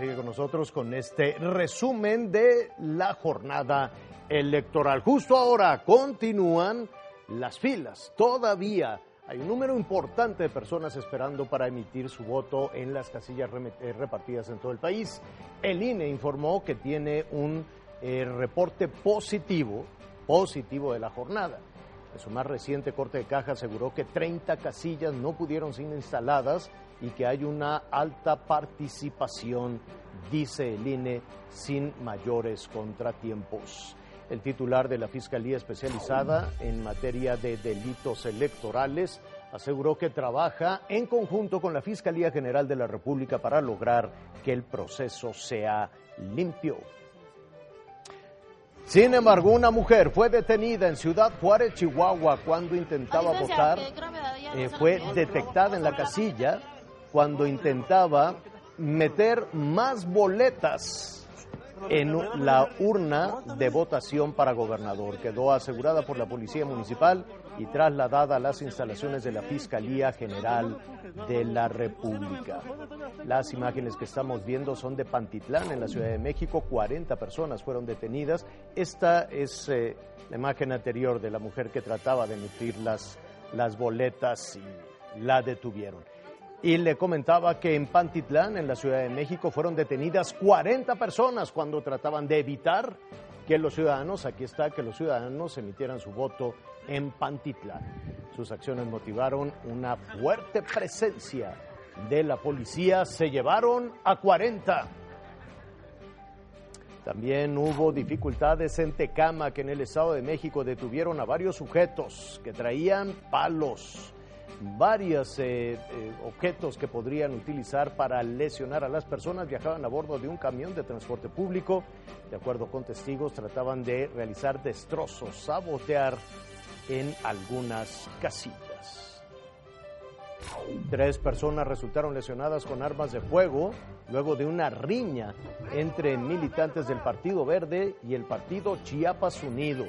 sigue con nosotros con este resumen de la jornada electoral. Justo ahora continúan las filas. Todavía hay un número importante de personas esperando para emitir su voto en las casillas eh, repartidas en todo el país. El INE informó que tiene un eh, reporte positivo, positivo de la jornada. En su más reciente corte de caja aseguró que 30 casillas no pudieron ser instaladas y que hay una alta participación, dice el INE, sin mayores contratiempos. El titular de la Fiscalía Especializada en materia de delitos electorales aseguró que trabaja en conjunto con la Fiscalía General de la República para lograr que el proceso sea limpio. Sin embargo, una mujer fue detenida en Ciudad Juárez, Chihuahua, cuando intentaba votar. Eh, fue detectada en la casilla cuando intentaba meter más boletas en la urna de votación para gobernador. Quedó asegurada por la Policía Municipal y trasladada a las instalaciones de la Fiscalía General de la República. Las imágenes que estamos viendo son de Pantitlán, en la Ciudad de México. 40 personas fueron detenidas. Esta es eh, la imagen anterior de la mujer que trataba de emitir las, las boletas y la detuvieron. Y le comentaba que en Pantitlán, en la Ciudad de México, fueron detenidas 40 personas cuando trataban de evitar que los ciudadanos, aquí está, que los ciudadanos emitieran su voto en Pantitlán. Sus acciones motivaron una fuerte presencia de la policía. Se llevaron a 40. También hubo dificultades en Tecama, que en el Estado de México detuvieron a varios sujetos que traían palos varios eh, eh, objetos que podrían utilizar para lesionar a las personas. Viajaban a bordo de un camión de transporte público. De acuerdo con testigos, trataban de realizar destrozos, sabotear en algunas casillas. Tres personas resultaron lesionadas con armas de fuego luego de una riña entre militantes del Partido Verde y el Partido Chiapas Unido.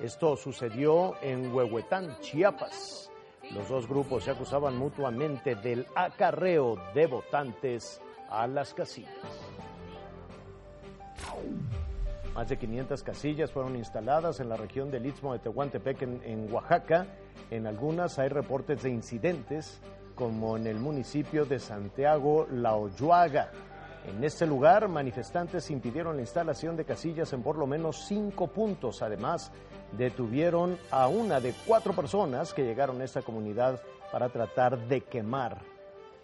Esto sucedió en Huehuetán, Chiapas. Los dos grupos se acusaban mutuamente del acarreo de votantes a las casillas. Más de 500 casillas fueron instaladas en la región del Istmo de Tehuantepec, en, Oaxaca. En algunas hay reportes de incidentes, como en el municipio de Santiago La Oyuaga. En este lugar, manifestantes impidieron la instalación de casillas en por lo menos cinco puntos. Además, detuvieron a una de cuatro personas que llegaron a esta comunidad para tratar de quemar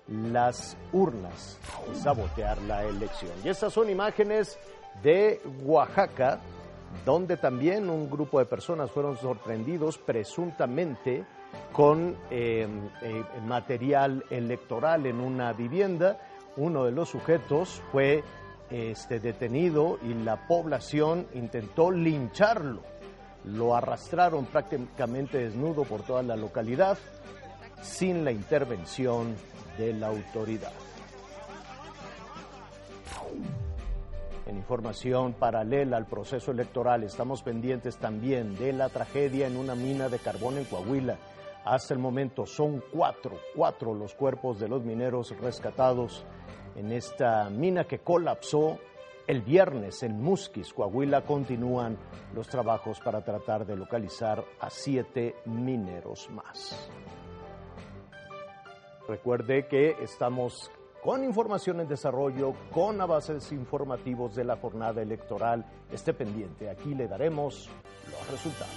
las urnas y sabotear la elección. Y estas son imágenes de Oaxaca, donde también un grupo de personas fueron sorprendidos presuntamente con eh, eh, material electoral en una vivienda. Uno de los sujetos fue este, detenido y la población intentó lincharlo lo arrastraron prácticamente desnudo por toda la localidad sin la intervención de la autoridad. En información paralela al proceso electoral, estamos pendientes también de la tragedia en una mina de carbón en Coahuila. Hasta el momento son cuatro, cuatro los cuerpos de los mineros rescatados en esta mina que colapsó el viernes en Musquis, Coahuila, continúan los trabajos para tratar de localizar a siete mineros más. Recuerde que estamos con información en desarrollo, con avances informativos de la jornada electoral. Esté pendiente, aquí le daremos los resultados.